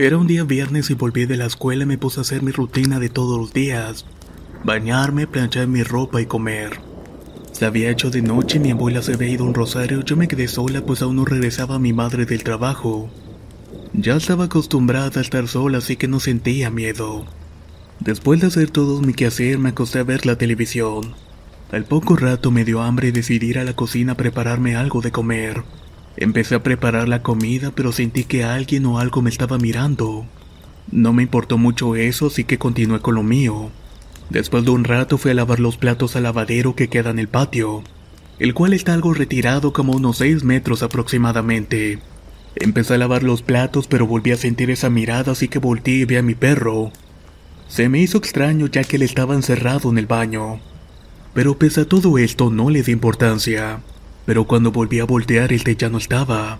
Era un día viernes y volví de la escuela y me puse a hacer mi rutina de todos los días. Bañarme, planchar mi ropa y comer. Se había hecho de noche mi abuela se había ido a un rosario. Yo me quedé sola pues aún no regresaba mi madre del trabajo. Ya estaba acostumbrada a estar sola así que no sentía miedo. Después de hacer todo mi quehacer me acosté a ver la televisión. Al poco rato me dio hambre y decidí ir a la cocina a prepararme algo de comer. Empecé a preparar la comida, pero sentí que alguien o algo me estaba mirando. No me importó mucho eso, así que continué con lo mío. Después de un rato fui a lavar los platos al lavadero que queda en el patio, el cual está algo retirado como unos 6 metros aproximadamente. Empecé a lavar los platos, pero volví a sentir esa mirada, así que volteé y vi a mi perro. Se me hizo extraño ya que él estaba encerrado en el baño. Pero pese a todo esto no le di importancia pero cuando volví a voltear el té ya no estaba.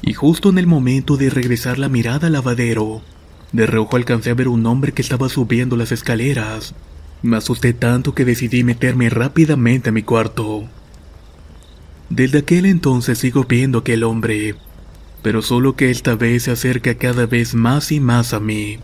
Y justo en el momento de regresar la mirada al lavadero, de reojo alcancé a ver un hombre que estaba subiendo las escaleras. Me asusté tanto que decidí meterme rápidamente a mi cuarto. Desde aquel entonces sigo viendo a aquel hombre, pero solo que esta vez se acerca cada vez más y más a mí.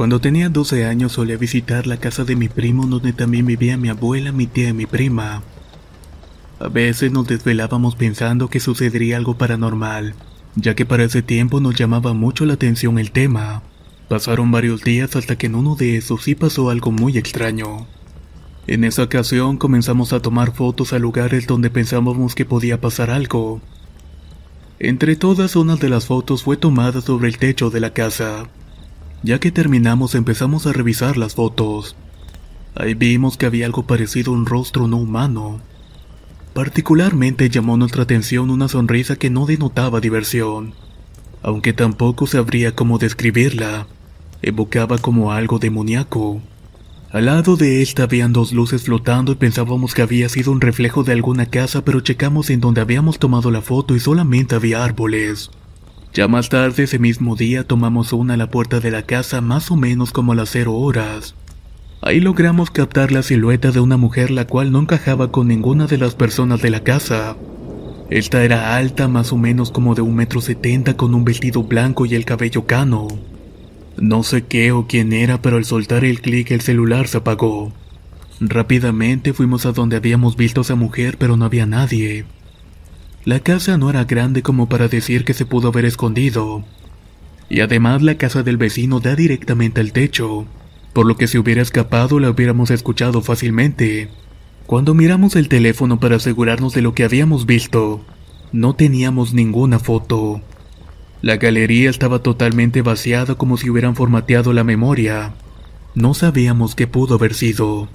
Cuando tenía 12 años solía visitar la casa de mi primo donde también vivía mi abuela, mi tía y mi prima. A veces nos desvelábamos pensando que sucedería algo paranormal, ya que para ese tiempo nos llamaba mucho la atención el tema. Pasaron varios días hasta que en uno de esos sí pasó algo muy extraño. En esa ocasión comenzamos a tomar fotos a lugares donde pensábamos que podía pasar algo. Entre todas, una de las fotos fue tomada sobre el techo de la casa. Ya que terminamos empezamos a revisar las fotos. Ahí vimos que había algo parecido a un rostro no humano. Particularmente llamó nuestra atención una sonrisa que no denotaba diversión, aunque tampoco sabría cómo describirla. Evocaba como algo demoníaco. Al lado de esta habían dos luces flotando y pensábamos que había sido un reflejo de alguna casa, pero checamos en donde habíamos tomado la foto y solamente había árboles. Ya más tarde ese mismo día tomamos una a la puerta de la casa más o menos como a las cero horas. Ahí logramos captar la silueta de una mujer la cual no encajaba con ninguna de las personas de la casa. Esta era alta más o menos como de un metro setenta con un vestido blanco y el cabello cano. No sé qué o quién era, pero al soltar el clic el celular se apagó. Rápidamente fuimos a donde habíamos visto a esa mujer, pero no había nadie. La casa no era grande como para decir que se pudo haber escondido. Y además la casa del vecino da directamente al techo, por lo que si hubiera escapado la hubiéramos escuchado fácilmente. Cuando miramos el teléfono para asegurarnos de lo que habíamos visto, no teníamos ninguna foto. La galería estaba totalmente vaciada como si hubieran formateado la memoria. No sabíamos qué pudo haber sido.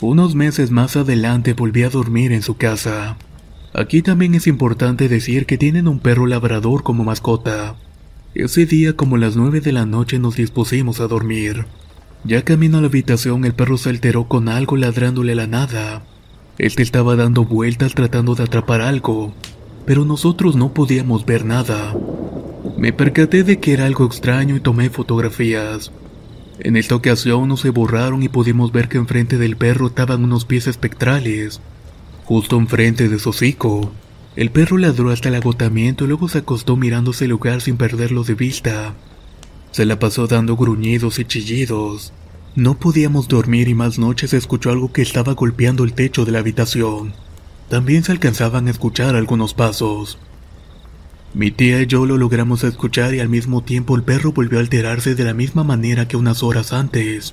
Unos meses más adelante volví a dormir en su casa. Aquí también es importante decir que tienen un perro labrador como mascota. Ese día como las 9 de la noche nos dispusimos a dormir. Ya camino a la habitación el perro se alteró con algo ladrándole a la nada. Este estaba dando vueltas tratando de atrapar algo, pero nosotros no podíamos ver nada. Me percaté de que era algo extraño y tomé fotografías. En esta ocasión no se borraron y pudimos ver que enfrente del perro estaban unos pies espectrales justo enfrente de su hocico. El perro ladró hasta el agotamiento y luego se acostó mirándose el lugar sin perderlo de vista. Se la pasó dando gruñidos y chillidos. No podíamos dormir y más noches escuchó algo que estaba golpeando el techo de la habitación. También se alcanzaban a escuchar algunos pasos. Mi tía y yo lo logramos escuchar y al mismo tiempo el perro volvió a alterarse de la misma manera que unas horas antes.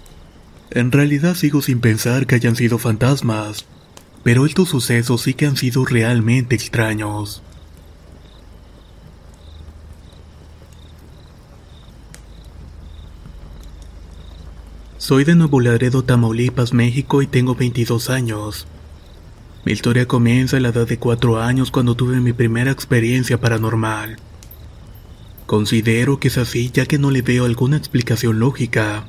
En realidad sigo sin pensar que hayan sido fantasmas, pero estos sucesos sí que han sido realmente extraños. Soy de Nuevo Laredo, Tamaulipas, México y tengo 22 años. Mi historia comienza a la edad de 4 años cuando tuve mi primera experiencia paranormal. Considero que es así ya que no le veo alguna explicación lógica.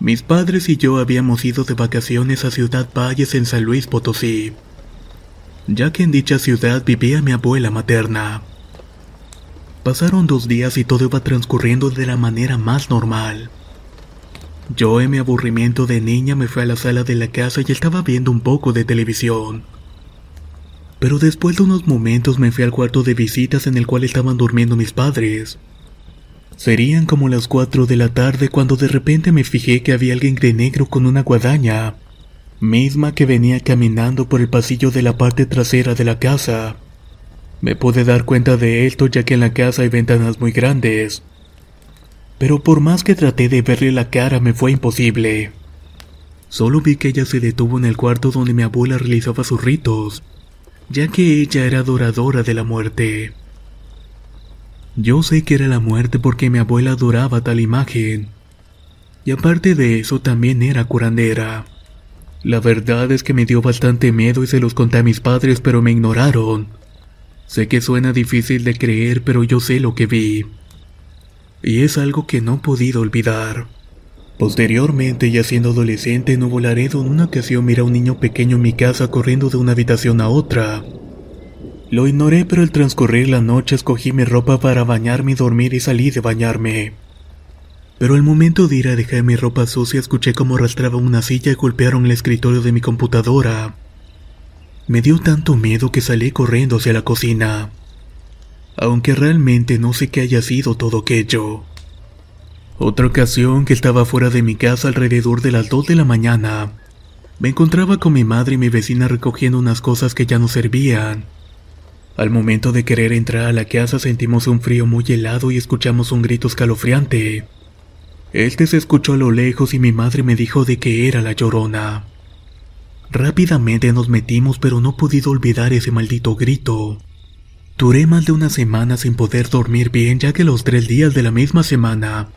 Mis padres y yo habíamos ido de vacaciones a Ciudad Valles en San Luis Potosí, ya que en dicha ciudad vivía mi abuela materna. Pasaron dos días y todo iba transcurriendo de la manera más normal. Yo en mi aburrimiento de niña me fui a la sala de la casa y estaba viendo un poco de televisión. Pero después de unos momentos me fui al cuarto de visitas en el cual estaban durmiendo mis padres. Serían como las 4 de la tarde cuando de repente me fijé que había alguien de negro con una guadaña, misma que venía caminando por el pasillo de la parte trasera de la casa. Me pude dar cuenta de esto ya que en la casa hay ventanas muy grandes pero por más que traté de verle la cara me fue imposible. Solo vi que ella se detuvo en el cuarto donde mi abuela realizaba sus ritos, ya que ella era adoradora de la muerte. Yo sé que era la muerte porque mi abuela adoraba tal imagen, y aparte de eso también era curandera. La verdad es que me dio bastante miedo y se los conté a mis padres pero me ignoraron. Sé que suena difícil de creer pero yo sé lo que vi y es algo que no he podido olvidar. Posteriormente, ya siendo adolescente en Nuevo Laredo, en una ocasión miré a un niño pequeño en mi casa corriendo de una habitación a otra. Lo ignoré, pero al transcurrir la noche escogí mi ropa para bañarme y dormir y salí de bañarme. Pero al momento de ir a dejar mi ropa sucia escuché cómo arrastraba una silla y golpearon el escritorio de mi computadora. Me dio tanto miedo que salí corriendo hacia la cocina aunque realmente no sé qué haya sido todo aquello. Otra ocasión que estaba fuera de mi casa alrededor de las 2 de la mañana, me encontraba con mi madre y mi vecina recogiendo unas cosas que ya no servían. Al momento de querer entrar a la casa sentimos un frío muy helado y escuchamos un grito escalofriante. Este se escuchó a lo lejos y mi madre me dijo de que era la llorona. Rápidamente nos metimos pero no he podido olvidar ese maldito grito. Duré más de una semana sin poder dormir bien ya que los tres días de la misma semana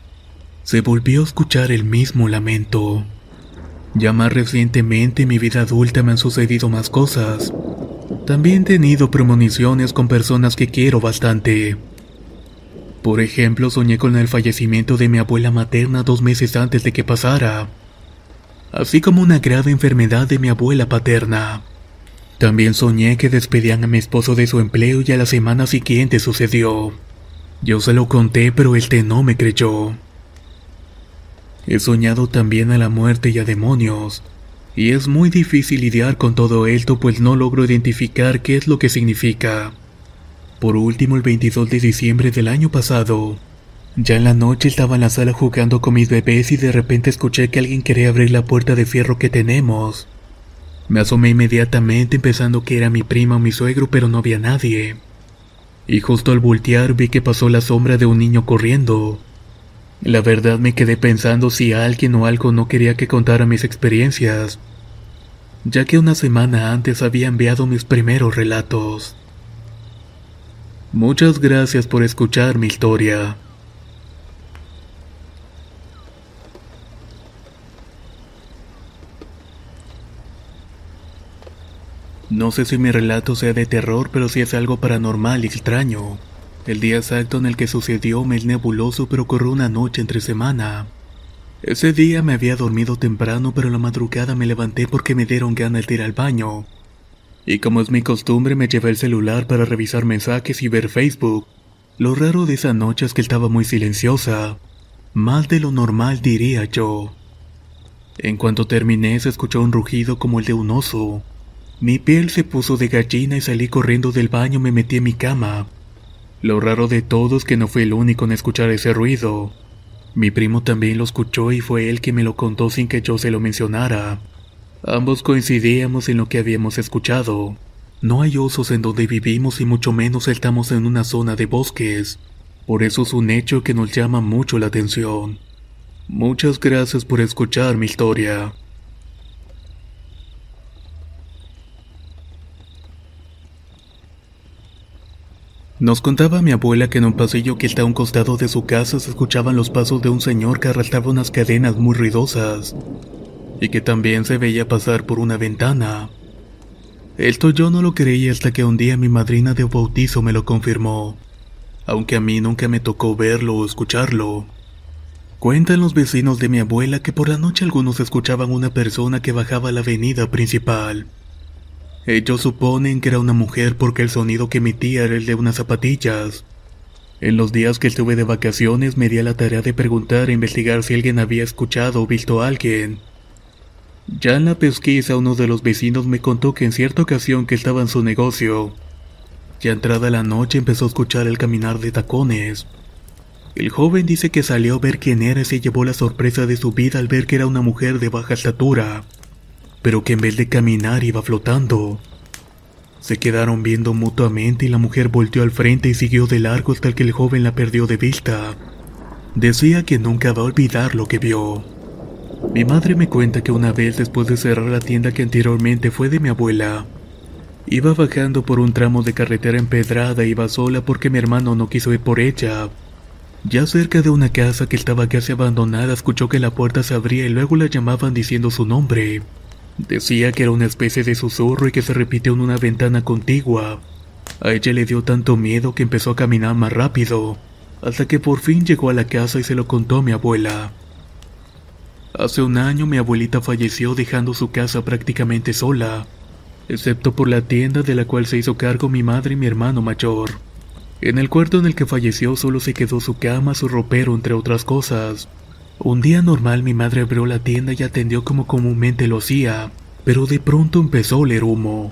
se volvió a escuchar el mismo lamento. Ya más recientemente en mi vida adulta me han sucedido más cosas. También he tenido premoniciones con personas que quiero bastante. Por ejemplo, soñé con el fallecimiento de mi abuela materna dos meses antes de que pasara, así como una grave enfermedad de mi abuela paterna. También soñé que despedían a mi esposo de su empleo y a la semana siguiente sucedió. Yo se lo conté, pero este no me creyó. He soñado también a la muerte y a demonios, y es muy difícil lidiar con todo esto pues no logro identificar qué es lo que significa. Por último, el 22 de diciembre del año pasado, ya en la noche estaba en la sala jugando con mis bebés y de repente escuché que alguien quería abrir la puerta de fierro que tenemos. Me asomé inmediatamente pensando que era mi prima o mi suegro, pero no había nadie. Y justo al voltear vi que pasó la sombra de un niño corriendo. La verdad me quedé pensando si alguien o algo no quería que contara mis experiencias, ya que una semana antes había enviado mis primeros relatos. Muchas gracias por escuchar mi historia. No sé si mi relato sea de terror, pero sí es algo paranormal y extraño. El día exacto en el que sucedió me es nebuloso, pero ocurrió una noche entre semana. Ese día me había dormido temprano, pero la madrugada me levanté porque me dieron ganas de ir al baño. Y como es mi costumbre, me llevé el celular para revisar mensajes y ver Facebook. Lo raro de esa noche es que estaba muy silenciosa. Más de lo normal diría yo. En cuanto terminé se escuchó un rugido como el de un oso. Mi piel se puso de gallina y salí corriendo del baño me metí en mi cama. Lo raro de todo es que no fui el único en escuchar ese ruido. Mi primo también lo escuchó y fue él que me lo contó sin que yo se lo mencionara. Ambos coincidíamos en lo que habíamos escuchado. No hay osos en donde vivimos y mucho menos estamos en una zona de bosques. Por eso es un hecho que nos llama mucho la atención. Muchas gracias por escuchar mi historia. Nos contaba mi abuela que en un pasillo que está a un costado de su casa se escuchaban los pasos de un señor que arrastraba unas cadenas muy ruidosas y que también se veía pasar por una ventana. Esto yo no lo creí hasta que un día mi madrina de bautizo me lo confirmó, aunque a mí nunca me tocó verlo o escucharlo. Cuentan los vecinos de mi abuela que por la noche algunos escuchaban una persona que bajaba la avenida principal. Ellos suponen que era una mujer porque el sonido que emitía era el de unas zapatillas. En los días que estuve de vacaciones me di a la tarea de preguntar e investigar si alguien había escuchado o visto a alguien. Ya en la pesquisa uno de los vecinos me contó que en cierta ocasión que estaba en su negocio, ya entrada la noche empezó a escuchar el caminar de tacones. El joven dice que salió a ver quién era y se llevó la sorpresa de su vida al ver que era una mujer de baja estatura, pero que en vez de caminar iba flotando. Se quedaron viendo mutuamente y la mujer volteó al frente y siguió de largo hasta que el joven la perdió de vista. Decía que nunca va a olvidar lo que vio. Mi madre me cuenta que una vez después de cerrar la tienda que anteriormente fue de mi abuela, iba bajando por un tramo de carretera empedrada y iba sola porque mi hermano no quiso ir por ella. Ya cerca de una casa que estaba casi abandonada escuchó que la puerta se abría y luego la llamaban diciendo su nombre. Decía que era una especie de susurro y que se repitió en una ventana contigua. A ella le dio tanto miedo que empezó a caminar más rápido, hasta que por fin llegó a la casa y se lo contó a mi abuela. Hace un año mi abuelita falleció dejando su casa prácticamente sola, excepto por la tienda de la cual se hizo cargo mi madre y mi hermano mayor. En el cuarto en el que falleció solo se quedó su cama, su ropero, entre otras cosas. Un día normal mi madre abrió la tienda y atendió como comúnmente lo hacía, pero de pronto empezó a oler humo.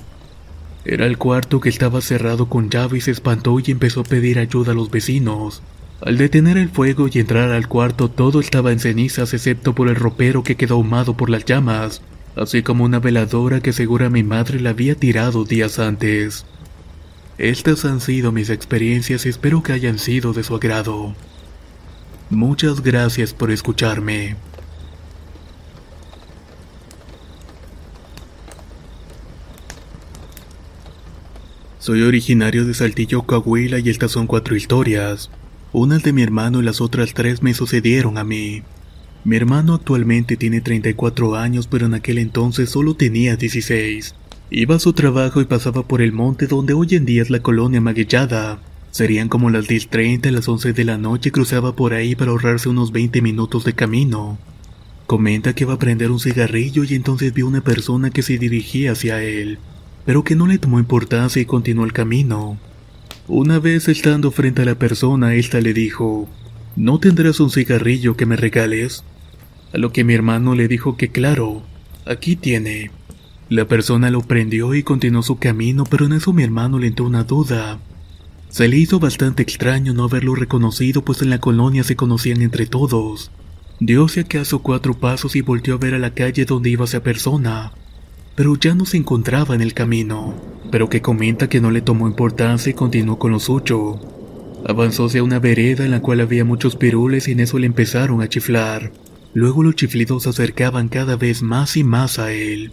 Era el cuarto que estaba cerrado con llave y se espantó y empezó a pedir ayuda a los vecinos. Al detener el fuego y entrar al cuarto todo estaba en cenizas excepto por el ropero que quedó ahumado por las llamas, así como una veladora que segura mi madre la había tirado días antes. Estas han sido mis experiencias y espero que hayan sido de su agrado. Muchas gracias por escucharme. Soy originario de Saltillo, Coahuila y estas son cuatro historias. Unas de mi hermano y las otras tres me sucedieron a mí. Mi hermano actualmente tiene 34 años, pero en aquel entonces solo tenía 16. Iba a su trabajo y pasaba por el monte donde hoy en día es la colonia Maguillada. Serían como las 10.30 las 11 de la noche y cruzaba por ahí para ahorrarse unos 20 minutos de camino. Comenta que va a prender un cigarrillo y entonces vio una persona que se dirigía hacia él, pero que no le tomó importancia y continuó el camino. Una vez estando frente a la persona, ésta le dijo, ¿No tendrás un cigarrillo que me regales? A lo que mi hermano le dijo que claro, aquí tiene. La persona lo prendió y continuó su camino, pero en eso mi hermano le entró una duda. Se le hizo bastante extraño no haberlo reconocido, pues en la colonia se conocían entre todos. Dio acaso cuatro pasos y volvió a ver a la calle donde iba esa persona pero ya no se encontraba en el camino, pero que comenta que no le tomó importancia y continuó con lo suyo. Avanzó hacia una vereda en la cual había muchos pirules y en eso le empezaron a chiflar. Luego los chiflidos se acercaban cada vez más y más a él.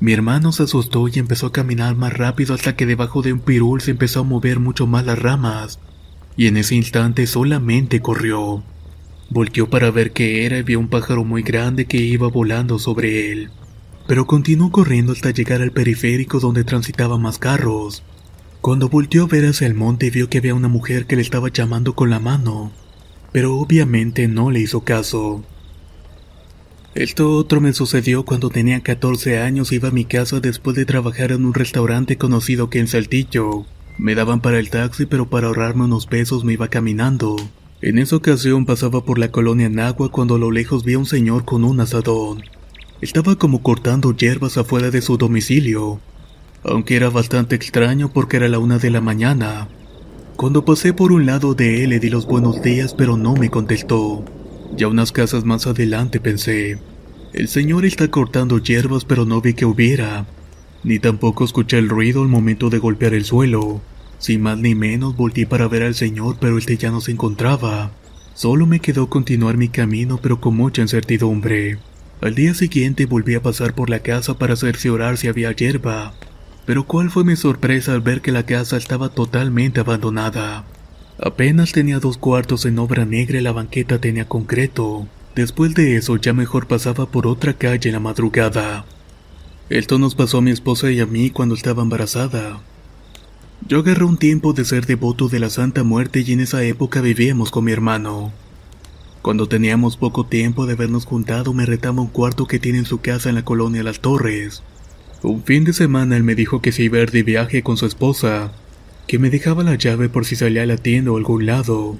Mi hermano se asustó y empezó a caminar más rápido hasta que debajo de un pirul se empezó a mover mucho más las ramas, y en ese instante solamente corrió. Volteó para ver qué era y vio un pájaro muy grande que iba volando sobre él pero continuó corriendo hasta llegar al periférico donde transitaban más carros. Cuando volteó a ver hacia el monte vio que había una mujer que le estaba llamando con la mano, pero obviamente no le hizo caso. Esto otro me sucedió cuando tenía 14 años iba a mi casa después de trabajar en un restaurante conocido que en Saltillo. Me daban para el taxi pero para ahorrarme unos pesos me iba caminando. En esa ocasión pasaba por la colonia Nagua cuando a lo lejos vi a un señor con un asadón. Estaba como cortando hierbas afuera de su domicilio, aunque era bastante extraño porque era la una de la mañana. Cuando pasé por un lado de él le di los buenos días pero no me contestó. Ya unas casas más adelante pensé, el señor está cortando hierbas pero no vi que hubiera, ni tampoco escuché el ruido al momento de golpear el suelo. Sin más ni menos volteé para ver al señor pero este ya no se encontraba. Solo me quedó continuar mi camino pero con mucha incertidumbre. Al día siguiente volví a pasar por la casa para hacerse orar si había hierba. Pero cuál fue mi sorpresa al ver que la casa estaba totalmente abandonada. Apenas tenía dos cuartos en obra negra y la banqueta tenía concreto. Después de eso ya mejor pasaba por otra calle en la madrugada. Esto nos pasó a mi esposa y a mí cuando estaba embarazada. Yo agarré un tiempo de ser devoto de la Santa Muerte y en esa época vivíamos con mi hermano. Cuando teníamos poco tiempo de habernos juntado me retaba un cuarto que tiene en su casa en la colonia Las Torres. Un fin de semana él me dijo que se iba a de viaje con su esposa, que me dejaba la llave por si salía a la tienda o algún lado.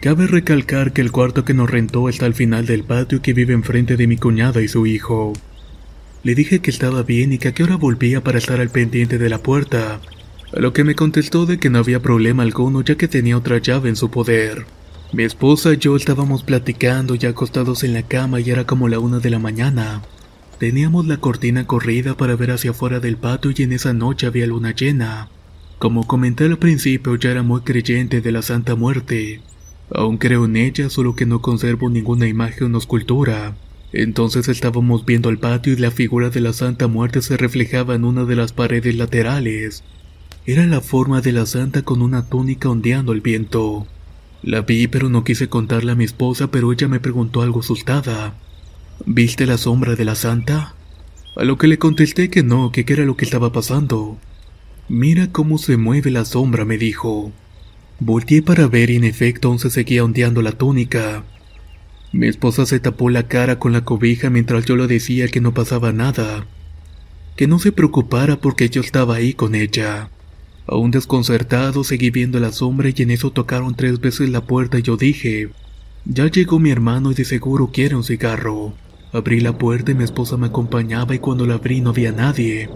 Cabe recalcar que el cuarto que nos rentó está al final del patio que vive enfrente de mi cuñada y su hijo. Le dije que estaba bien y que a qué hora volvía para estar al pendiente de la puerta, a lo que me contestó de que no había problema alguno ya que tenía otra llave en su poder. Mi esposa y yo estábamos platicando ya acostados en la cama y era como la una de la mañana. Teníamos la cortina corrida para ver hacia afuera del patio y en esa noche había luna llena. Como comenté al principio, ya era muy creyente de la Santa Muerte. Aún creo en ella, solo que no conservo ninguna imagen o escultura. Entonces estábamos viendo el patio y la figura de la Santa Muerte se reflejaba en una de las paredes laterales. Era la forma de la santa con una túnica ondeando el viento. La vi pero no quise contarle a mi esposa, pero ella me preguntó algo asustada. ¿Viste la sombra de la santa? A lo que le contesté que no, que qué era lo que estaba pasando. Mira cómo se mueve la sombra, me dijo. Volteé para ver y en efecto aún se seguía ondeando la túnica. Mi esposa se tapó la cara con la cobija mientras yo le decía que no pasaba nada. Que no se preocupara porque yo estaba ahí con ella. Aún desconcertado seguí viendo la sombra y en eso tocaron tres veces la puerta y yo dije, ya llegó mi hermano y de seguro quiere un cigarro. Abrí la puerta y mi esposa me acompañaba y cuando la abrí no había nadie.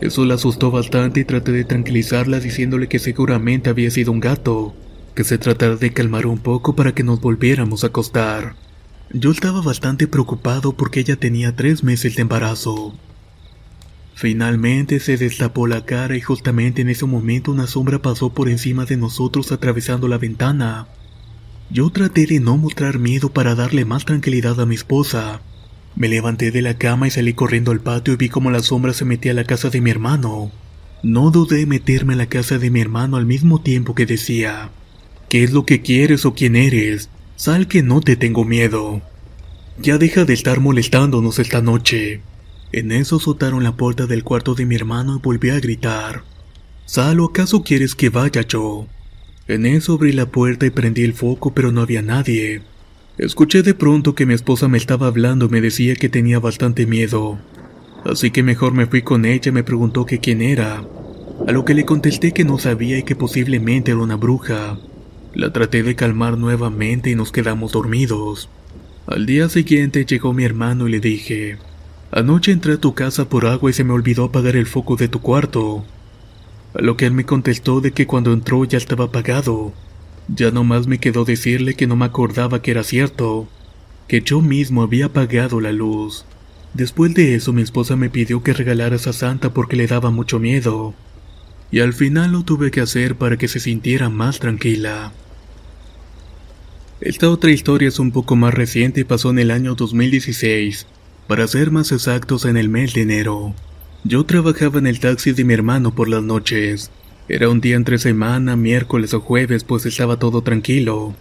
Eso la asustó bastante y traté de tranquilizarla diciéndole que seguramente había sido un gato, que se tratara de calmar un poco para que nos volviéramos a acostar. Yo estaba bastante preocupado porque ella tenía tres meses de embarazo. Finalmente se destapó la cara y justamente en ese momento una sombra pasó por encima de nosotros atravesando la ventana. Yo traté de no mostrar miedo para darle más tranquilidad a mi esposa, me levanté de la cama y salí corriendo al patio y vi cómo la sombra se metía a la casa de mi hermano. No dudé en meterme a la casa de mi hermano al mismo tiempo que decía, ¿qué es lo que quieres o quién eres? Sal que no te tengo miedo. Ya deja de estar molestándonos esta noche. En eso azotaron la puerta del cuarto de mi hermano y volví a gritar. Sal o acaso quieres que vaya yo. En eso abrí la puerta y prendí el foco pero no había nadie. Escuché de pronto que mi esposa me estaba hablando y me decía que tenía bastante miedo. Así que mejor me fui con ella y me preguntó que quién era. A lo que le contesté que no sabía y que posiblemente era una bruja. La traté de calmar nuevamente y nos quedamos dormidos. Al día siguiente llegó mi hermano y le dije, Anoche entré a tu casa por agua y se me olvidó apagar el foco de tu cuarto. A lo que él me contestó de que cuando entró ya estaba apagado. Ya no más me quedó decirle que no me acordaba que era cierto, que yo mismo había apagado la luz. Después de eso mi esposa me pidió que regalara a santa porque le daba mucho miedo, y al final lo tuve que hacer para que se sintiera más tranquila. Esta otra historia es un poco más reciente y pasó en el año 2016, para ser más exactos en el mes de enero. Yo trabajaba en el taxi de mi hermano por las noches, era un día entre semana, miércoles o jueves, pues estaba todo tranquilo.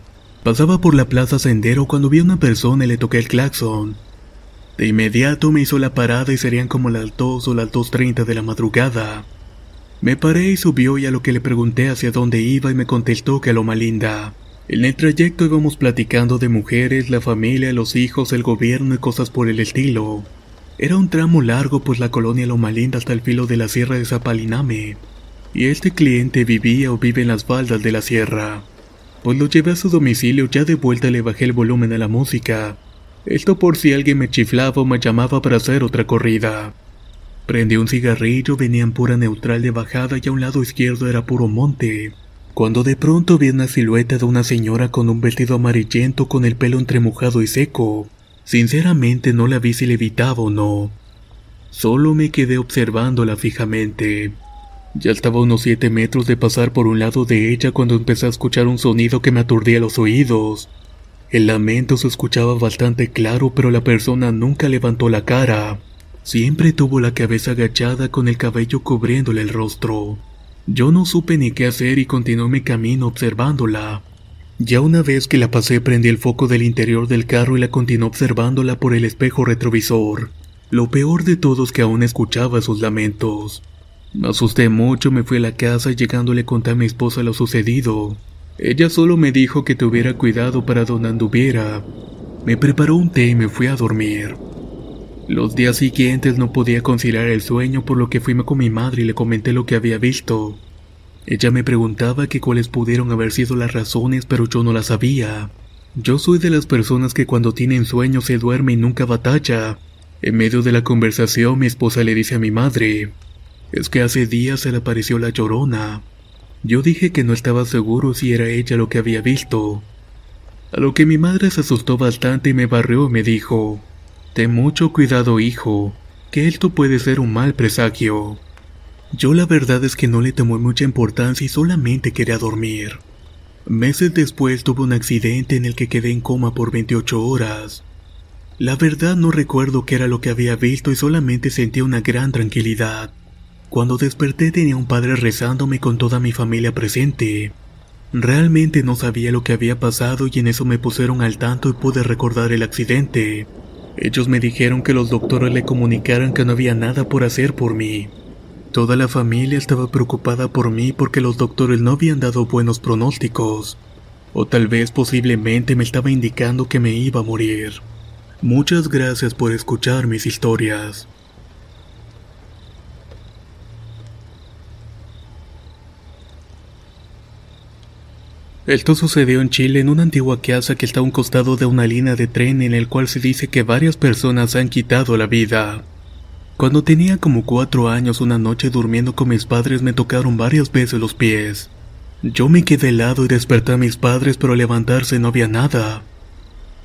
Pasaba por la plaza Sendero cuando vi a una persona y le toqué el claxon. De inmediato me hizo la parada y serían como las 2 o las 2.30 de la madrugada. Me paré y subió y a lo que le pregunté hacia dónde iba y me contestó que a Loma Linda. En el trayecto íbamos platicando de mujeres, la familia, los hijos, el gobierno y cosas por el estilo. Era un tramo largo pues la colonia Loma Linda hasta el filo de la sierra de Zapaliname y este cliente vivía o vive en las faldas de la sierra. Pues lo llevé a su domicilio, ya de vuelta le bajé el volumen a la música. Esto por si alguien me chiflaba o me llamaba para hacer otra corrida. Prendí un cigarrillo, venía en pura neutral de bajada y a un lado izquierdo era puro monte. Cuando de pronto vi una silueta de una señora con un vestido amarillento con el pelo entremojado y seco. Sinceramente no la vi si levitaba o no. Solo me quedé observándola fijamente. Ya estaba a unos siete metros de pasar por un lado de ella cuando empecé a escuchar un sonido que me aturdía los oídos. El lamento se escuchaba bastante claro, pero la persona nunca levantó la cara. Siempre tuvo la cabeza agachada con el cabello cubriéndole el rostro. Yo no supe ni qué hacer y continué mi camino observándola. Ya una vez que la pasé prendí el foco del interior del carro y la continué observándola por el espejo retrovisor. Lo peor de todo es que aún escuchaba sus lamentos. Me asusté mucho, me fui a la casa y llegando le conté a mi esposa lo sucedido. Ella solo me dijo que tuviera cuidado para donde anduviera. Me preparó un té y me fui a dormir. Los días siguientes no podía conciliar el sueño por lo que fui con mi madre y le comenté lo que había visto. Ella me preguntaba que cuáles pudieron haber sido las razones, pero yo no las sabía. Yo soy de las personas que cuando tienen sueño se duerme y nunca batalla. En medio de la conversación mi esposa le dice a mi madre, es que hace días se le apareció la llorona. Yo dije que no estaba seguro si era ella lo que había visto. A lo que mi madre se asustó bastante y me barrió y me dijo, Ten mucho cuidado hijo, que esto puede ser un mal presagio. Yo la verdad es que no le tomé mucha importancia y solamente quería dormir. Meses después tuve un accidente en el que quedé en coma por 28 horas. La verdad no recuerdo qué era lo que había visto y solamente sentí una gran tranquilidad. Cuando desperté tenía un padre rezándome con toda mi familia presente. Realmente no sabía lo que había pasado y en eso me pusieron al tanto y pude recordar el accidente. Ellos me dijeron que los doctores le comunicaran que no había nada por hacer por mí. Toda la familia estaba preocupada por mí porque los doctores no habían dado buenos pronósticos. O tal vez posiblemente me estaba indicando que me iba a morir. Muchas gracias por escuchar mis historias. Esto sucedió en Chile en una antigua casa que está a un costado de una línea de tren en el cual se dice que varias personas han quitado la vida. Cuando tenía como cuatro años una noche durmiendo con mis padres me tocaron varias veces los pies. Yo me quedé helado y desperté a mis padres pero al levantarse no había nada.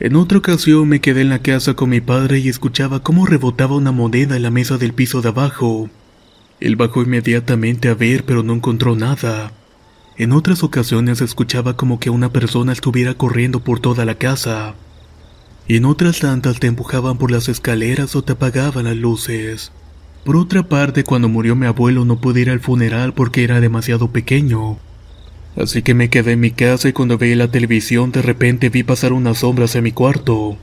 En otra ocasión me quedé en la casa con mi padre y escuchaba cómo rebotaba una moneda en la mesa del piso de abajo. Él bajó inmediatamente a ver pero no encontró nada. En otras ocasiones escuchaba como que una persona estuviera corriendo por toda la casa y en otras tantas te empujaban por las escaleras o te apagaban las luces. Por otra parte, cuando murió mi abuelo no pude ir al funeral porque era demasiado pequeño. Así que me quedé en mi casa y cuando veía la televisión de repente vi pasar unas sombras en mi cuarto.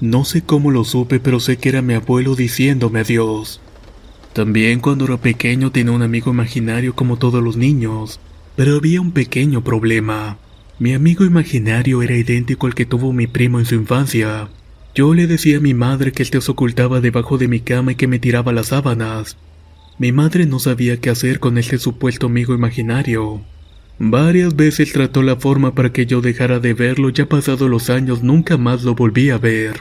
No sé cómo lo supe, pero sé que era mi abuelo diciéndome adiós. También cuando era pequeño tenía un amigo imaginario como todos los niños, pero había un pequeño problema. Mi amigo imaginario era idéntico al que tuvo mi primo en su infancia. Yo le decía a mi madre que él se ocultaba debajo de mi cama y que me tiraba las sábanas. Mi madre no sabía qué hacer con este supuesto amigo imaginario. Varias veces trató la forma para que yo dejara de verlo, ya pasados los años nunca más lo volví a ver.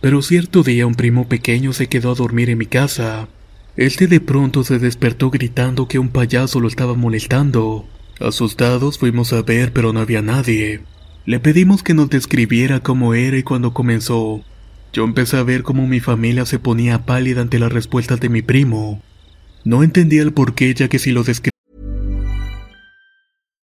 Pero cierto día un primo pequeño se quedó a dormir en mi casa. Este de pronto se despertó gritando que un payaso lo estaba molestando. Asustados fuimos a ver pero no había nadie. Le pedimos que nos describiera cómo era y cuando comenzó, yo empecé a ver cómo mi familia se ponía pálida ante las respuestas de mi primo. No entendía el porqué ya que si lo describía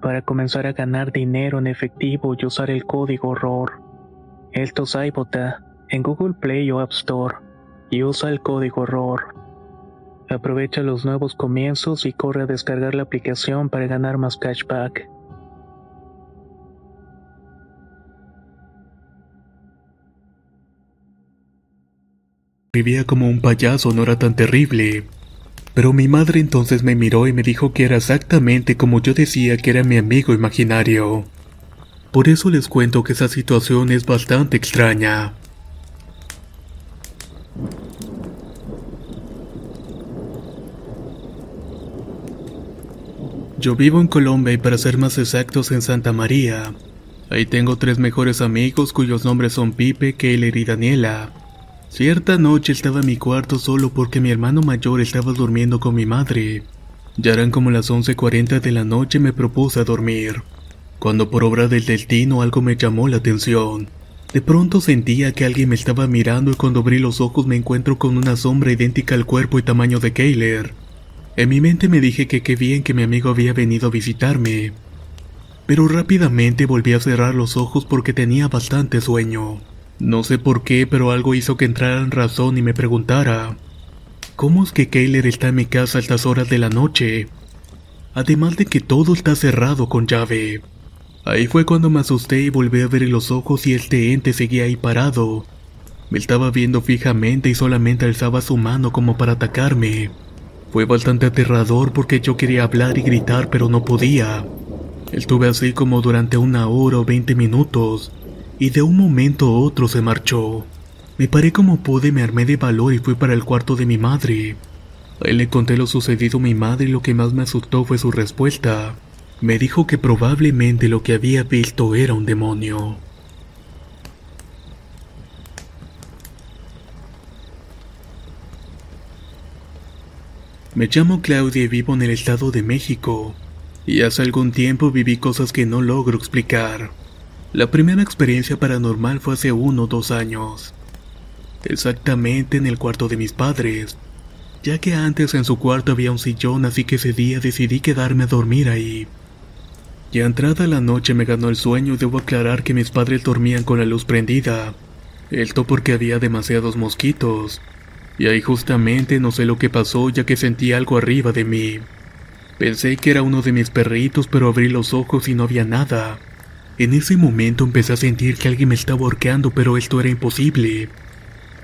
para comenzar a ganar dinero en efectivo y usar el código ROR. Esto es iBota en Google Play o App Store y usa el código ROR. Aprovecha los nuevos comienzos y corre a descargar la aplicación para ganar más cashback. Vivía como un payaso, no era tan terrible. Pero mi madre entonces me miró y me dijo que era exactamente como yo decía que era mi amigo imaginario. Por eso les cuento que esa situación es bastante extraña. Yo vivo en Colombia y para ser más exactos en Santa María. Ahí tengo tres mejores amigos cuyos nombres son Pipe, Keller y Daniela. Cierta noche estaba en mi cuarto solo porque mi hermano mayor estaba durmiendo con mi madre. Ya eran como las 11.40 de la noche y me propuse a dormir. Cuando por obra del destino algo me llamó la atención. De pronto sentía que alguien me estaba mirando y cuando abrí los ojos me encuentro con una sombra idéntica al cuerpo y tamaño de Kayler. En mi mente me dije que qué bien que mi amigo había venido a visitarme. Pero rápidamente volví a cerrar los ojos porque tenía bastante sueño. No sé por qué, pero algo hizo que entrara en razón y me preguntara, ¿cómo es que Kayler está en mi casa a estas horas de la noche? Además de que todo está cerrado con llave. Ahí fue cuando me asusté y volví a ver los ojos y este ente seguía ahí parado. Me estaba viendo fijamente y solamente alzaba su mano como para atacarme. Fue bastante aterrador porque yo quería hablar y gritar pero no podía. Estuve así como durante una hora o veinte minutos y de un momento a otro se marchó. Me paré como pude, me armé de valor y fui para el cuarto de mi madre. Le conté lo sucedido a mi madre y lo que más me asustó fue su respuesta. Me dijo que probablemente lo que había visto era un demonio. Me llamo Claudia y vivo en el Estado de México. Y hace algún tiempo viví cosas que no logro explicar. La primera experiencia paranormal fue hace uno o dos años. Exactamente en el cuarto de mis padres. Ya que antes en su cuarto había un sillón, así que ese día decidí quedarme a dormir ahí. Ya entrada la noche me ganó el sueño y debo aclarar que mis padres dormían con la luz prendida. Esto porque había demasiados mosquitos. Y ahí justamente no sé lo que pasó ya que sentí algo arriba de mí. Pensé que era uno de mis perritos, pero abrí los ojos y no había nada. En ese momento empecé a sentir que alguien me estaba ahorcando, pero esto era imposible.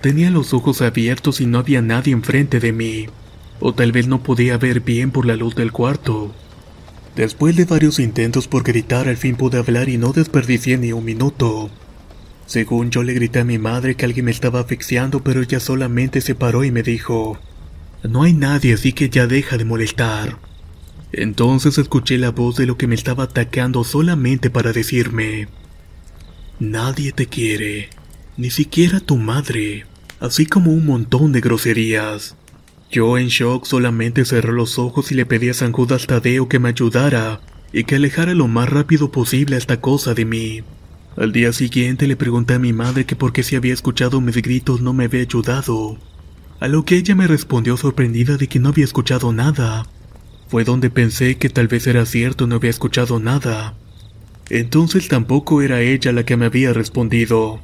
Tenía los ojos abiertos y no había nadie enfrente de mí. O tal vez no podía ver bien por la luz del cuarto. Después de varios intentos por gritar, al fin pude hablar y no desperdicié ni un minuto. Según yo le grité a mi madre que alguien me estaba asfixiando, pero ella solamente se paró y me dijo, No hay nadie, así que ya deja de molestar. Entonces escuché la voz de lo que me estaba atacando solamente para decirme, Nadie te quiere, ni siquiera tu madre, así como un montón de groserías. Yo en shock solamente cerré los ojos y le pedí a San Judas Tadeo que me ayudara, y que alejara lo más rápido posible a esta cosa de mí. Al día siguiente le pregunté a mi madre que por qué si había escuchado mis gritos no me había ayudado, a lo que ella me respondió sorprendida de que no había escuchado nada. Fue donde pensé que tal vez era cierto no había escuchado nada. Entonces tampoco era ella la que me había respondido.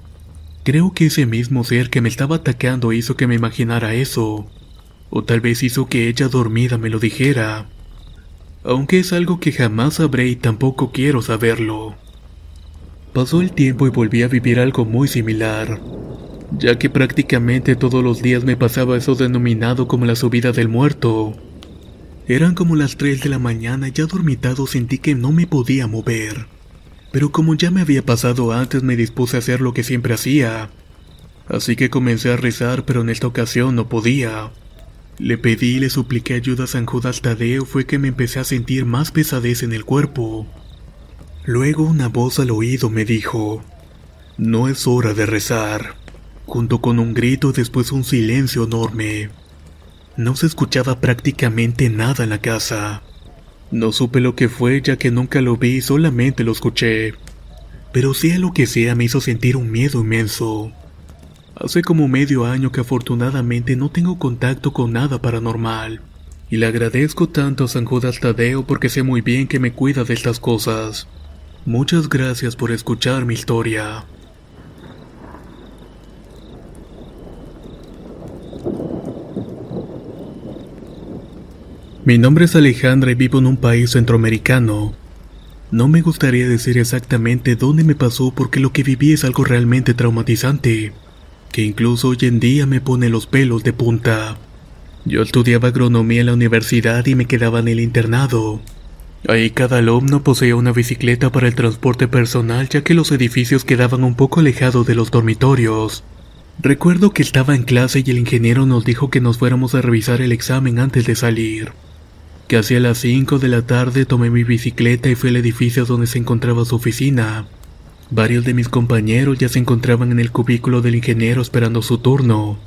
Creo que ese mismo ser que me estaba atacando hizo que me imaginara eso. O tal vez hizo que ella dormida me lo dijera. Aunque es algo que jamás sabré y tampoco quiero saberlo. Pasó el tiempo y volví a vivir algo muy similar, ya que prácticamente todos los días me pasaba eso denominado como la subida del muerto. Eran como las 3 de la mañana ya dormitado sentí que no me podía mover. Pero como ya me había pasado antes me dispuse a hacer lo que siempre hacía. Así que comencé a rezar pero en esta ocasión no podía. Le pedí y le supliqué ayuda a San Judas Tadeo fue que me empecé a sentir más pesadez en el cuerpo. Luego una voz al oído me dijo, no es hora de rezar, junto con un grito después un silencio enorme. No se escuchaba prácticamente nada en la casa. No supe lo que fue ya que nunca lo vi, solamente lo escuché. Pero sea lo que sea me hizo sentir un miedo inmenso. Hace como medio año que afortunadamente no tengo contacto con nada paranormal. Y le agradezco tanto a San Judas Tadeo porque sé muy bien que me cuida de estas cosas. Muchas gracias por escuchar mi historia. Mi nombre es Alejandra y vivo en un país centroamericano. No me gustaría decir exactamente dónde me pasó porque lo que viví es algo realmente traumatizante, que incluso hoy en día me pone los pelos de punta. Yo estudiaba agronomía en la universidad y me quedaba en el internado. Ahí cada alumno poseía una bicicleta para el transporte personal ya que los edificios quedaban un poco alejados de los dormitorios. Recuerdo que estaba en clase y el ingeniero nos dijo que nos fuéramos a revisar el examen antes de salir que hacia las 5 de la tarde tomé mi bicicleta y fui al edificio donde se encontraba su oficina. Varios de mis compañeros ya se encontraban en el cubículo del ingeniero esperando su turno.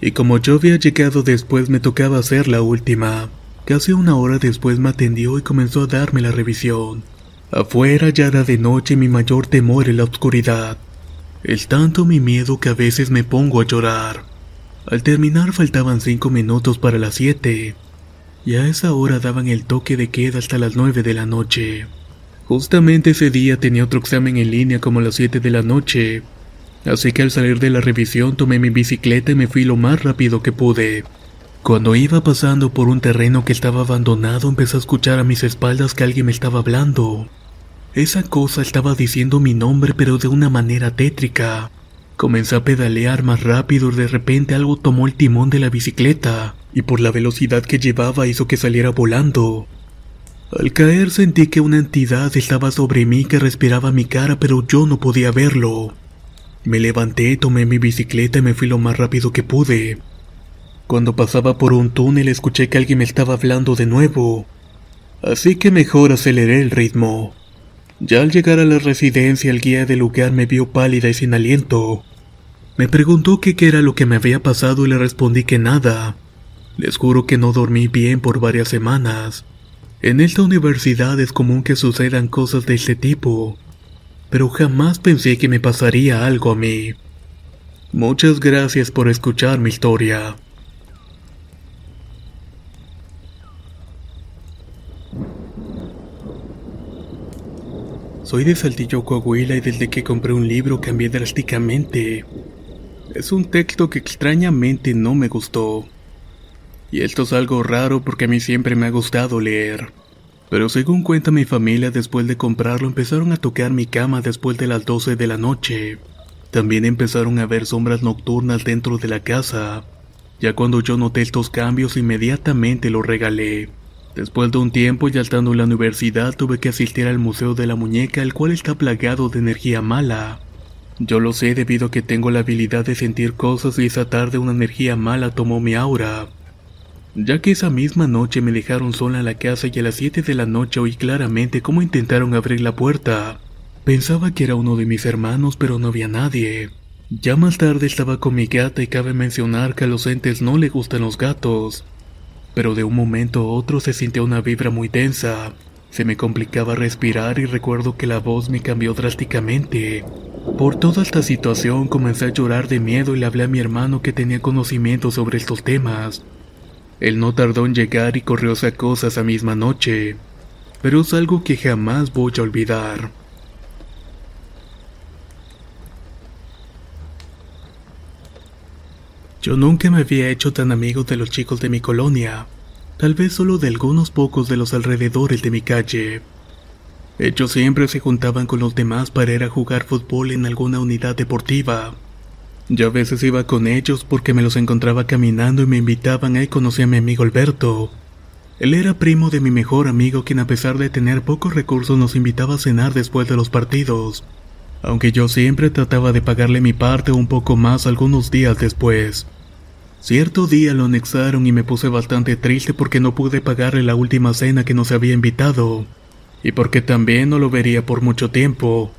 Y como yo había llegado después me tocaba hacer la última. Casi una hora después me atendió y comenzó a darme la revisión. Afuera ya era de noche y mi mayor temor es la oscuridad. Es tanto mi miedo que a veces me pongo a llorar. Al terminar faltaban cinco minutos para las siete y a esa hora daban el toque de queda hasta las 9 de la noche. Justamente ese día tenía otro examen en línea como las 7 de la noche, así que al salir de la revisión tomé mi bicicleta y me fui lo más rápido que pude. Cuando iba pasando por un terreno que estaba abandonado empecé a escuchar a mis espaldas que alguien me estaba hablando. Esa cosa estaba diciendo mi nombre pero de una manera tétrica. Comencé a pedalear más rápido y de repente algo tomó el timón de la bicicleta y por la velocidad que llevaba hizo que saliera volando. Al caer sentí que una entidad estaba sobre mí que respiraba mi cara pero yo no podía verlo. Me levanté, tomé mi bicicleta y me fui lo más rápido que pude. Cuando pasaba por un túnel escuché que alguien me estaba hablando de nuevo, así que mejor aceleré el ritmo. Ya al llegar a la residencia el guía del lugar me vio pálida y sin aliento. Me preguntó qué era lo que me había pasado y le respondí que nada. Les juro que no dormí bien por varias semanas. En esta universidad es común que sucedan cosas de este tipo, pero jamás pensé que me pasaría algo a mí. Muchas gracias por escuchar mi historia. Soy de Saltillo, Coahuila y desde que compré un libro cambié drásticamente. Es un texto que extrañamente no me gustó. Y esto es algo raro porque a mí siempre me ha gustado leer. Pero según cuenta mi familia, después de comprarlo empezaron a tocar mi cama después de las 12 de la noche. También empezaron a ver sombras nocturnas dentro de la casa. Ya cuando yo noté estos cambios, inmediatamente lo regalé. Después de un tiempo, ya estando en la universidad, tuve que asistir al Museo de la Muñeca, el cual está plagado de energía mala. Yo lo sé debido a que tengo la habilidad de sentir cosas y esa tarde una energía mala tomó mi aura ya que esa misma noche me dejaron sola en la casa y a las 7 de la noche oí claramente cómo intentaron abrir la puerta. Pensaba que era uno de mis hermanos, pero no había nadie. Ya más tarde estaba con mi gata y cabe mencionar que a los entes no le gustan los gatos. Pero de un momento a otro se sintió una vibra muy densa. Se me complicaba respirar y recuerdo que la voz me cambió drásticamente. Por toda esta situación comencé a llorar de miedo y le hablé a mi hermano que tenía conocimiento sobre estos temas. Él no tardó en llegar y corrió a cosas esa misma noche, pero es algo que jamás voy a olvidar. Yo nunca me había hecho tan amigo de los chicos de mi colonia, tal vez solo de algunos pocos de los alrededores de mi calle. Ellos siempre se juntaban con los demás para ir a jugar fútbol en alguna unidad deportiva. Yo a veces iba con ellos porque me los encontraba caminando y me invitaban a conocer a mi amigo Alberto. Él era primo de mi mejor amigo quien a pesar de tener pocos recursos nos invitaba a cenar después de los partidos, aunque yo siempre trataba de pagarle mi parte un poco más algunos días después. Cierto día lo anexaron y me puse bastante triste porque no pude pagarle la última cena que nos había invitado, y porque también no lo vería por mucho tiempo.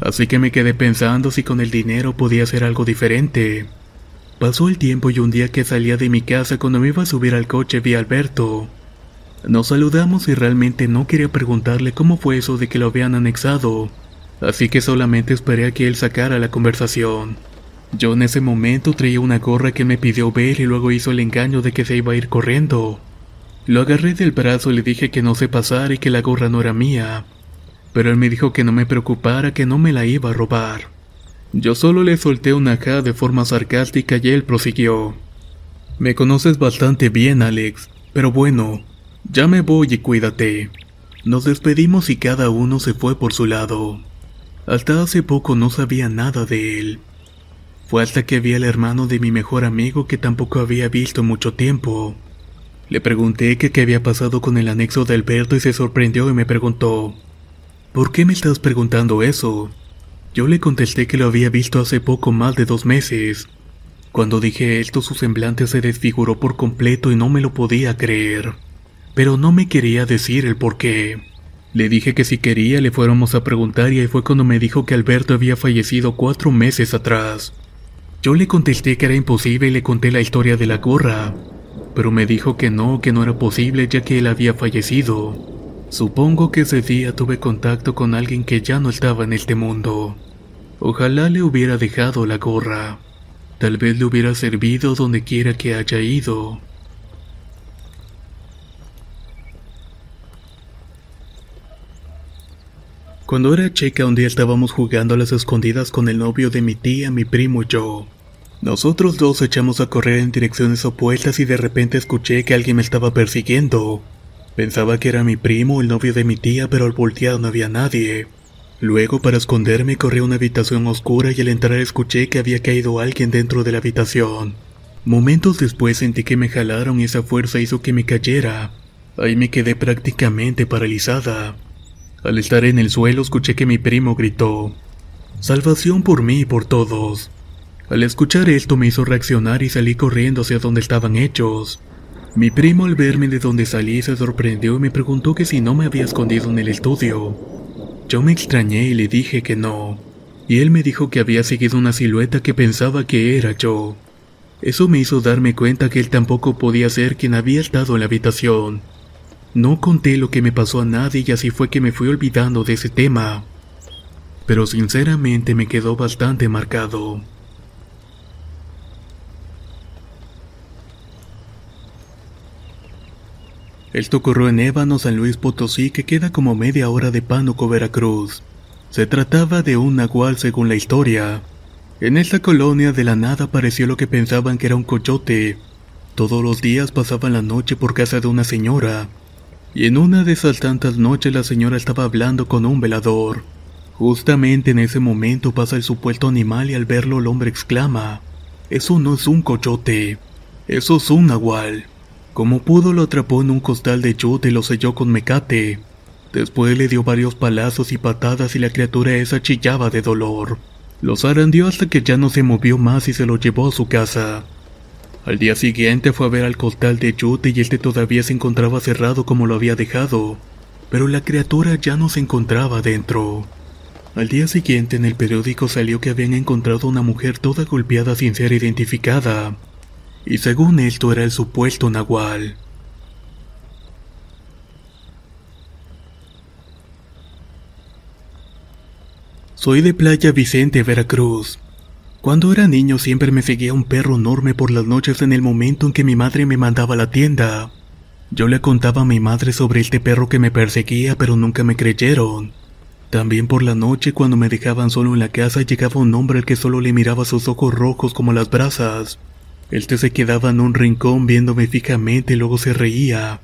Así que me quedé pensando si con el dinero podía hacer algo diferente. Pasó el tiempo y un día que salía de mi casa cuando me iba a subir al coche vi a Alberto. Nos saludamos y realmente no quería preguntarle cómo fue eso de que lo habían anexado, así que solamente esperé a que él sacara la conversación. Yo en ese momento traía una gorra que me pidió ver y luego hizo el engaño de que se iba a ir corriendo. Lo agarré del brazo y le dije que no se pasara y que la gorra no era mía. Pero él me dijo que no me preocupara, que no me la iba a robar. Yo solo le solté una ja de forma sarcástica y él prosiguió. Me conoces bastante bien, Alex, pero bueno, ya me voy y cuídate. Nos despedimos y cada uno se fue por su lado. Hasta hace poco no sabía nada de él. Fue hasta que vi al hermano de mi mejor amigo que tampoco había visto mucho tiempo. Le pregunté qué había pasado con el anexo de Alberto y se sorprendió y me preguntó, ¿por qué me estás preguntando eso? Yo le contesté que lo había visto hace poco más de dos meses. Cuando dije esto su semblante se desfiguró por completo y no me lo podía creer. Pero no me quería decir el por qué. Le dije que si quería le fuéramos a preguntar y ahí fue cuando me dijo que Alberto había fallecido cuatro meses atrás. Yo le contesté que era imposible y le conté la historia de la gorra, pero me dijo que no, que no era posible ya que él había fallecido. Supongo que ese día tuve contacto con alguien que ya no estaba en este mundo. Ojalá le hubiera dejado la gorra. Tal vez le hubiera servido donde quiera que haya ido. Cuando era chica un día estábamos jugando a las escondidas con el novio de mi tía, mi primo y yo. Nosotros dos echamos a correr en direcciones opuestas y de repente escuché que alguien me estaba persiguiendo. Pensaba que era mi primo el novio de mi tía, pero al voltear no había nadie. Luego, para esconderme, corrí a una habitación oscura y al entrar escuché que había caído alguien dentro de la habitación. Momentos después sentí que me jalaron y esa fuerza hizo que me cayera. Ahí me quedé prácticamente paralizada. Al estar en el suelo escuché que mi primo gritó, Salvación por mí y por todos. Al escuchar esto me hizo reaccionar y salí corriendo hacia donde estaban hechos. Mi primo al verme de donde salí se sorprendió y me preguntó que si no me había escondido en el estudio. Yo me extrañé y le dije que no, y él me dijo que había seguido una silueta que pensaba que era yo. Eso me hizo darme cuenta que él tampoco podía ser quien había estado en la habitación. No conté lo que me pasó a nadie y así fue que me fui olvidando de ese tema. Pero sinceramente me quedó bastante marcado. Esto ocurrió en Ébano, San Luis Potosí, que queda como media hora de Pánuco, Veracruz. Se trataba de un nahual según la historia. En esta colonia de la nada apareció lo que pensaban que era un coyote. Todos los días pasaban la noche por casa de una señora. Y en una de esas tantas noches la señora estaba hablando con un velador. Justamente en ese momento pasa el supuesto animal y al verlo el hombre exclama, Eso no es un coyote, eso es un nahual. Como pudo lo atrapó en un costal de yute y lo selló con mecate. Después le dio varios palazos y patadas y la criatura esa chillaba de dolor. Lo zarandeó hasta que ya no se movió más y se lo llevó a su casa. Al día siguiente fue a ver al costal de yute y este todavía se encontraba cerrado como lo había dejado, pero la criatura ya no se encontraba dentro. Al día siguiente en el periódico salió que habían encontrado una mujer toda golpeada sin ser identificada y según esto era el supuesto nahual. Soy de Playa Vicente, Veracruz. Cuando era niño siempre me seguía un perro enorme por las noches en el momento en que mi madre me mandaba a la tienda. Yo le contaba a mi madre sobre este perro que me perseguía, pero nunca me creyeron. También por la noche cuando me dejaban solo en la casa llegaba un hombre al que solo le miraba sus ojos rojos como las brasas. Este se quedaba en un rincón viéndome fijamente y luego se reía,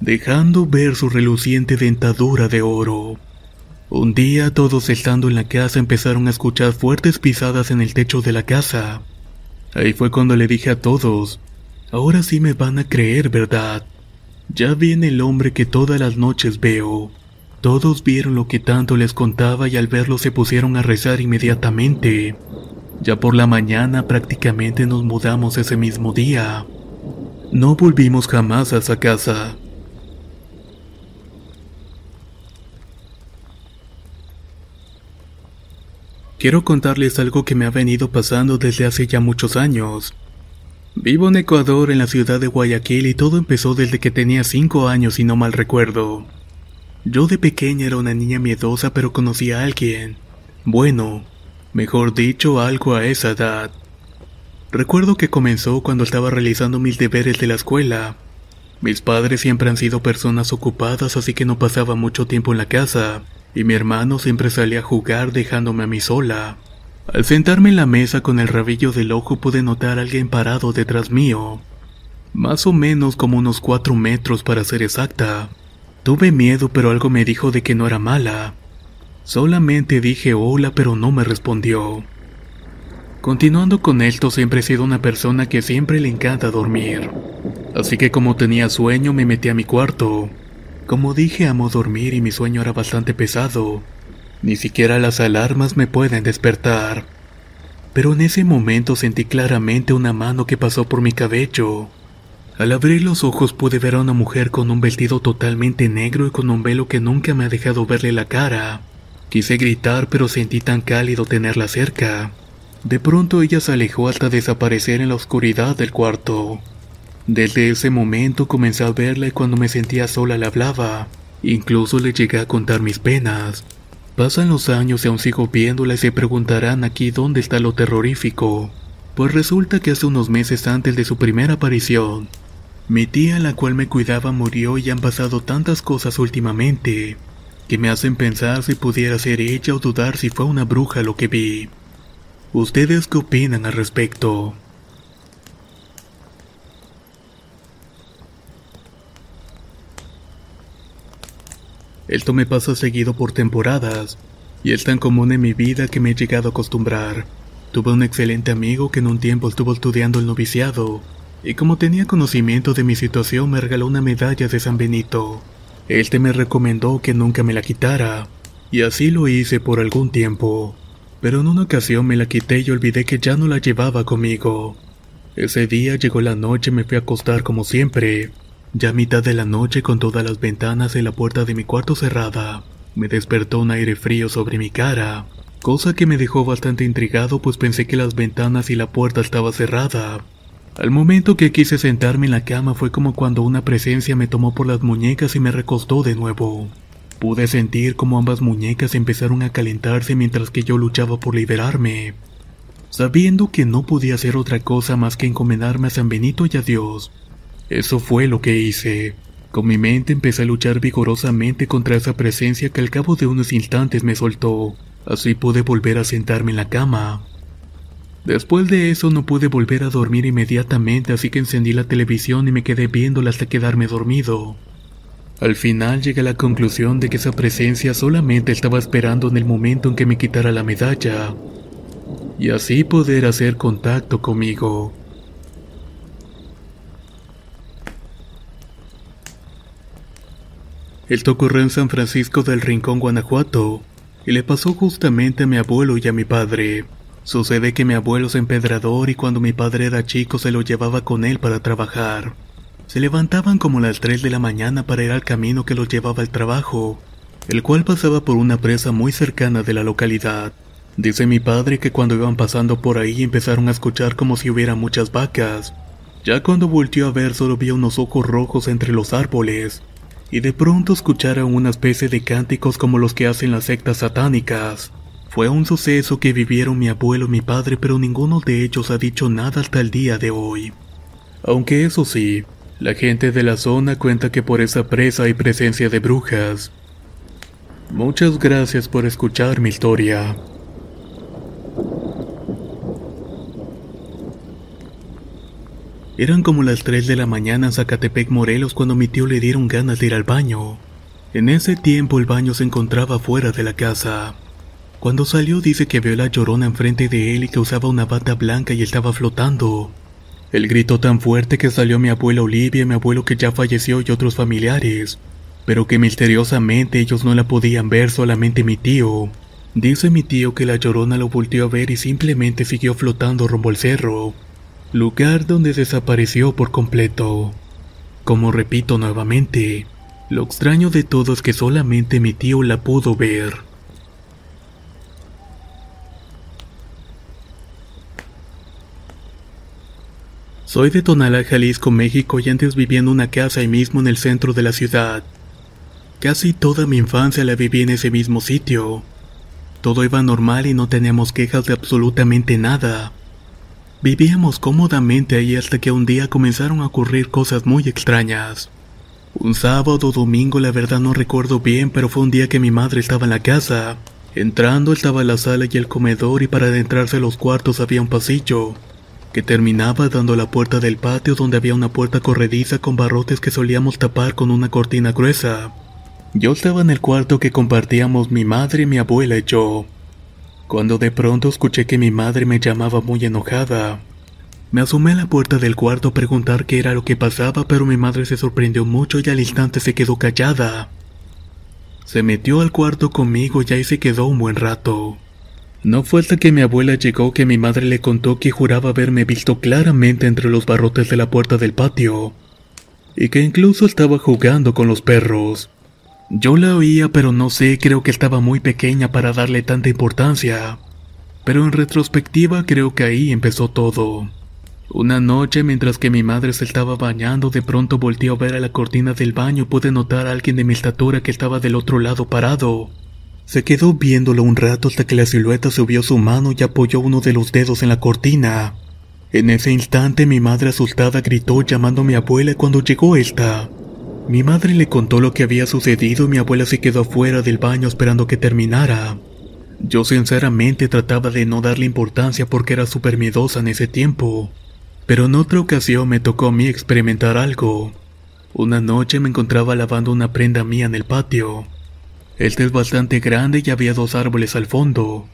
dejando ver su reluciente dentadura de oro. Un día, todos estando en la casa, empezaron a escuchar fuertes pisadas en el techo de la casa. Ahí fue cuando le dije a todos, ahora sí me van a creer, ¿verdad? Ya viene el hombre que todas las noches veo. Todos vieron lo que tanto les contaba y al verlo se pusieron a rezar inmediatamente. Ya por la mañana prácticamente nos mudamos ese mismo día. No volvimos jamás a esa casa. Quiero contarles algo que me ha venido pasando desde hace ya muchos años. Vivo en Ecuador, en la ciudad de Guayaquil, y todo empezó desde que tenía 5 años, si no mal recuerdo. Yo de pequeña era una niña miedosa, pero conocí a alguien. Bueno, mejor dicho, algo a esa edad. Recuerdo que comenzó cuando estaba realizando mis deberes de la escuela. Mis padres siempre han sido personas ocupadas, así que no pasaba mucho tiempo en la casa y mi hermano siempre salía a jugar dejándome a mí sola. Al sentarme en la mesa con el rabillo del ojo pude notar a alguien parado detrás mío, más o menos como unos cuatro metros para ser exacta. Tuve miedo pero algo me dijo de que no era mala. Solamente dije hola pero no me respondió. Continuando con esto, siempre he sido una persona que siempre le encanta dormir. Así que como tenía sueño me metí a mi cuarto. Como dije, amo dormir y mi sueño era bastante pesado. Ni siquiera las alarmas me pueden despertar. Pero en ese momento sentí claramente una mano que pasó por mi cabello. Al abrir los ojos pude ver a una mujer con un vestido totalmente negro y con un velo que nunca me ha dejado verle la cara. Quise gritar pero sentí tan cálido tenerla cerca. De pronto ella se alejó hasta desaparecer en la oscuridad del cuarto. Desde ese momento comencé a verla y cuando me sentía sola le hablaba. Incluso le llegué a contar mis penas. Pasan los años y aún sigo viéndola y se preguntarán aquí dónde está lo terrorífico. Pues resulta que hace unos meses antes de su primera aparición, mi tía la cual me cuidaba murió y han pasado tantas cosas últimamente que me hacen pensar si pudiera ser ella o dudar si fue una bruja lo que vi. ¿Ustedes qué opinan al respecto? Esto me pasa seguido por temporadas, y es tan común en mi vida que me he llegado a acostumbrar. Tuve un excelente amigo que en un tiempo estuvo estudiando el noviciado, y como tenía conocimiento de mi situación me regaló una medalla de San Benito. Este me recomendó que nunca me la quitara, y así lo hice por algún tiempo. Pero en una ocasión me la quité y olvidé que ya no la llevaba conmigo. Ese día llegó la noche y me fui a acostar como siempre, ya a mitad de la noche con todas las ventanas y la puerta de mi cuarto cerrada, me despertó un aire frío sobre mi cara, cosa que me dejó bastante intrigado pues pensé que las ventanas y la puerta estaba cerrada. Al momento que quise sentarme en la cama fue como cuando una presencia me tomó por las muñecas y me recostó de nuevo. Pude sentir como ambas muñecas empezaron a calentarse mientras que yo luchaba por liberarme. Sabiendo que no podía hacer otra cosa más que encomendarme a San Benito y a Dios, eso fue lo que hice. Con mi mente empecé a luchar vigorosamente contra esa presencia que al cabo de unos instantes me soltó. Así pude volver a sentarme en la cama. Después de eso no pude volver a dormir inmediatamente, así que encendí la televisión y me quedé viéndola hasta quedarme dormido. Al final llegué a la conclusión de que esa presencia solamente estaba esperando en el momento en que me quitara la medalla, y así poder hacer contacto conmigo. Esto ocurrió en San Francisco del Rincón, Guanajuato, y le pasó justamente a mi abuelo y a mi padre. Sucede que mi abuelo es empedrador y cuando mi padre era chico se lo llevaba con él para trabajar. Se levantaban como las 3 de la mañana para ir al camino que los llevaba al trabajo, el cual pasaba por una presa muy cercana de la localidad. Dice mi padre que cuando iban pasando por ahí empezaron a escuchar como si hubiera muchas vacas. Ya cuando volteó a ver solo vio unos ojos rojos entre los árboles, y de pronto escucharon una especie de cánticos como los que hacen las sectas satánicas. Fue un suceso que vivieron mi abuelo y mi padre, pero ninguno de ellos ha dicho nada hasta el día de hoy. Aunque eso sí, la gente de la zona cuenta que por esa presa hay presencia de brujas. Muchas gracias por escuchar mi historia. Eran como las 3 de la mañana en Zacatepec, Morelos, cuando mi tío le dieron ganas de ir al baño. En ese tiempo el baño se encontraba fuera de la casa. Cuando salió dice que vio la llorona enfrente de él y que usaba una bata blanca y estaba flotando. El gritó tan fuerte que salió mi abuela Olivia, mi abuelo que ya falleció y otros familiares, pero que misteriosamente ellos no la podían ver, solamente mi tío. Dice mi tío que la llorona lo volteó a ver y simplemente siguió flotando rumbo al cerro lugar donde desapareció por completo. Como repito nuevamente, lo extraño de todo es que solamente mi tío la pudo ver. Soy de Tonalá, Jalisco, México y antes vivía en una casa ahí mismo en el centro de la ciudad. Casi toda mi infancia la viví en ese mismo sitio. Todo iba normal y no teníamos quejas de absolutamente nada. Vivíamos cómodamente ahí hasta que un día comenzaron a ocurrir cosas muy extrañas. Un sábado o domingo, la verdad no recuerdo bien, pero fue un día que mi madre estaba en la casa. Entrando estaba la sala y el comedor y para adentrarse a los cuartos había un pasillo, que terminaba dando la puerta del patio donde había una puerta corrediza con barrotes que solíamos tapar con una cortina gruesa. Yo estaba en el cuarto que compartíamos mi madre, mi abuela y yo cuando de pronto escuché que mi madre me llamaba muy enojada. Me asomé a la puerta del cuarto a preguntar qué era lo que pasaba, pero mi madre se sorprendió mucho y al instante se quedó callada. Se metió al cuarto conmigo y ahí se quedó un buen rato. No fue hasta que mi abuela llegó que mi madre le contó que juraba haberme visto claramente entre los barrotes de la puerta del patio, y que incluso estaba jugando con los perros. Yo la oía, pero no sé, creo que estaba muy pequeña para darle tanta importancia. Pero en retrospectiva creo que ahí empezó todo. Una noche, mientras que mi madre se estaba bañando, de pronto volteó a ver a la cortina del baño y pude notar a alguien de mi estatura que estaba del otro lado parado. Se quedó viéndolo un rato hasta que la silueta subió su mano y apoyó uno de los dedos en la cortina. En ese instante mi madre asustada gritó llamando a mi abuela cuando llegó esta. Mi madre le contó lo que había sucedido y mi abuela se quedó fuera del baño esperando que terminara. Yo sinceramente trataba de no darle importancia porque era súper miedosa en ese tiempo. Pero en otra ocasión me tocó a mí experimentar algo. Una noche me encontraba lavando una prenda mía en el patio. Este es bastante grande y había dos árboles al fondo.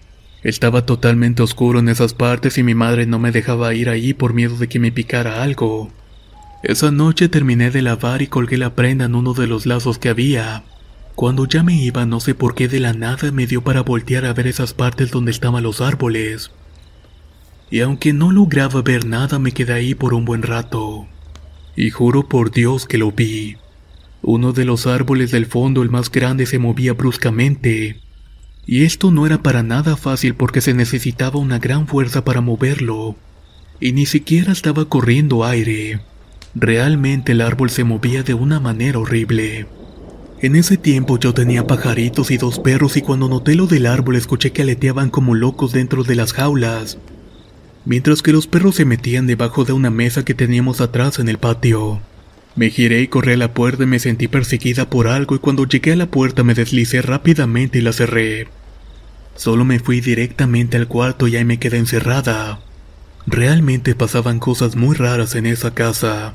Estaba totalmente oscuro en esas partes y mi madre no me dejaba ir ahí por miedo de que me picara algo. Esa noche terminé de lavar y colgué la prenda en uno de los lazos que había. Cuando ya me iba, no sé por qué de la nada me dio para voltear a ver esas partes donde estaban los árboles. Y aunque no lograba ver nada, me quedé ahí por un buen rato. Y juro por Dios que lo vi. Uno de los árboles del fondo, el más grande, se movía bruscamente. Y esto no era para nada fácil porque se necesitaba una gran fuerza para moverlo. Y ni siquiera estaba corriendo aire. Realmente el árbol se movía de una manera horrible. En ese tiempo yo tenía pajaritos y dos perros y cuando noté lo del árbol escuché que aleteaban como locos dentro de las jaulas, mientras que los perros se metían debajo de una mesa que teníamos atrás en el patio. Me giré y corrí a la puerta y me sentí perseguida por algo y cuando llegué a la puerta me deslicé rápidamente y la cerré. Solo me fui directamente al cuarto y ahí me quedé encerrada. Realmente pasaban cosas muy raras en esa casa.